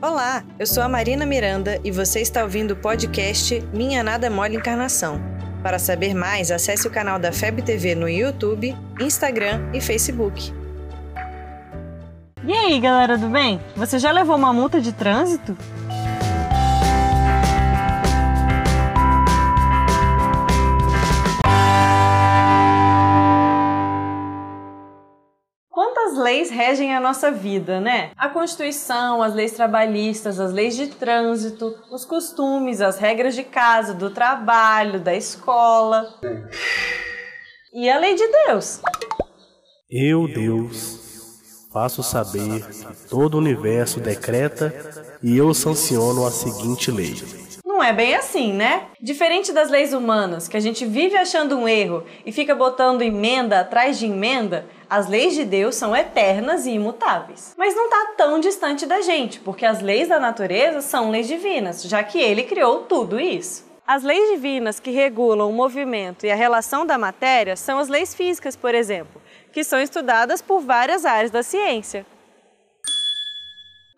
Olá, eu sou a Marina Miranda e você está ouvindo o podcast Minha Nada Mole Encarnação. Para saber mais, acesse o canal da FEB TV no YouTube, Instagram e Facebook. E aí, galera do bem? Você já levou uma multa de trânsito? Leis regem a nossa vida, né? A Constituição, as leis trabalhistas, as leis de trânsito, os costumes, as regras de casa, do trabalho, da escola. E a lei de Deus. Eu, Deus, faço saber que todo o universo decreta e eu sanciono a seguinte lei. É bem assim, né? Diferente das leis humanas, que a gente vive achando um erro e fica botando emenda atrás de emenda, as leis de Deus são eternas e imutáveis. Mas não está tão distante da gente, porque as leis da natureza são leis divinas, já que ele criou tudo isso. As leis divinas que regulam o movimento e a relação da matéria são as leis físicas, por exemplo, que são estudadas por várias áreas da ciência.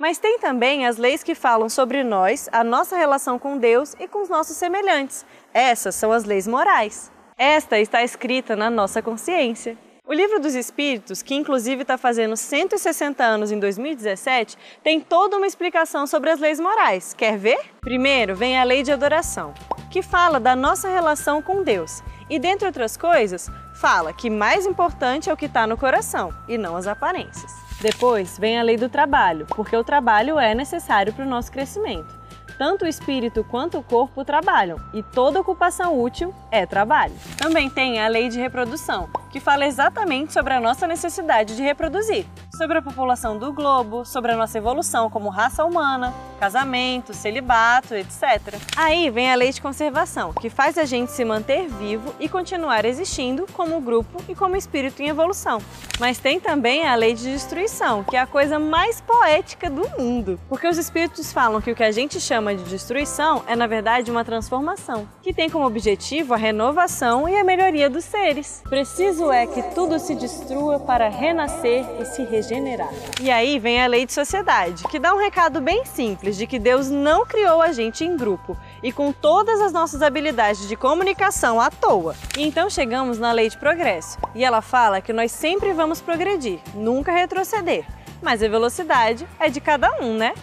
Mas tem também as leis que falam sobre nós, a nossa relação com Deus e com os nossos semelhantes. Essas são as leis morais. Esta está escrita na nossa consciência. O Livro dos Espíritos, que inclusive está fazendo 160 anos em 2017, tem toda uma explicação sobre as leis morais. Quer ver? Primeiro vem a lei de adoração, que fala da nossa relação com Deus. E, dentre outras coisas, fala que mais importante é o que está no coração e não as aparências. Depois vem a lei do trabalho, porque o trabalho é necessário para o nosso crescimento. Tanto o espírito quanto o corpo trabalham e toda ocupação útil é trabalho. Também tem a lei de reprodução, que fala exatamente sobre a nossa necessidade de reproduzir, sobre a população do globo, sobre a nossa evolução como raça humana, casamento, celibato, etc. Aí vem a lei de conservação, que faz a gente se manter vivo e continuar existindo como grupo e como espírito em evolução. Mas tem também a lei de destruição, que é a coisa mais poética do mundo, porque os espíritos falam que o que a gente chama de destruição é na verdade uma transformação, que tem como objetivo a renovação e a melhoria dos seres. Preciso é que tudo se destrua para renascer e se regenerar. E aí vem a lei de sociedade, que dá um recado bem simples de que Deus não criou a gente em grupo e com todas as nossas habilidades de comunicação à toa. E então chegamos na lei de progresso, e ela fala que nós sempre vamos progredir, nunca retroceder. Mas a velocidade é de cada um, né?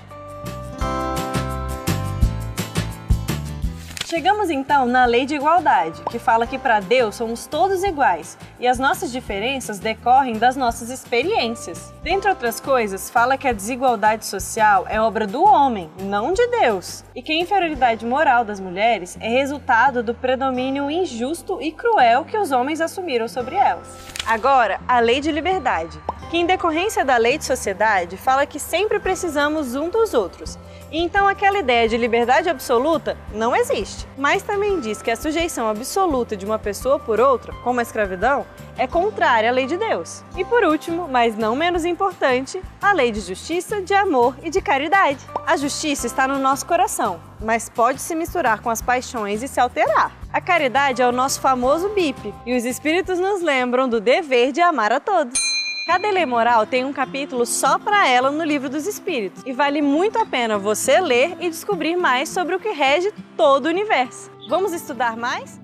Chegamos então na lei de igualdade, que fala que para Deus somos todos iguais e as nossas diferenças decorrem das nossas experiências. Dentre outras coisas, fala que a desigualdade social é obra do homem, não de Deus, e que a inferioridade moral das mulheres é resultado do predomínio injusto e cruel que os homens assumiram sobre elas. Agora, a lei de liberdade, que em decorrência da lei de sociedade fala que sempre precisamos um dos outros então aquela ideia de liberdade absoluta não existe. Mas também diz que a sujeição absoluta de uma pessoa por outra, como a escravidão, é contrária à lei de Deus. E por último, mas não menos importante, a lei de justiça, de amor e de caridade. A justiça está no nosso coração, mas pode se misturar com as paixões e se alterar. A caridade é o nosso famoso BIP, e os espíritos nos lembram do dever de amar a todos. Cada lei moral tem um capítulo só para ela no Livro dos Espíritos e vale muito a pena você ler e descobrir mais sobre o que rege todo o universo. Vamos estudar mais?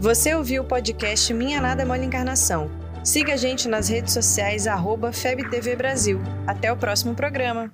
Você ouviu o podcast Minha Nada é Mole Encarnação. Siga a gente nas redes sociais, FebTV Brasil. Até o próximo programa.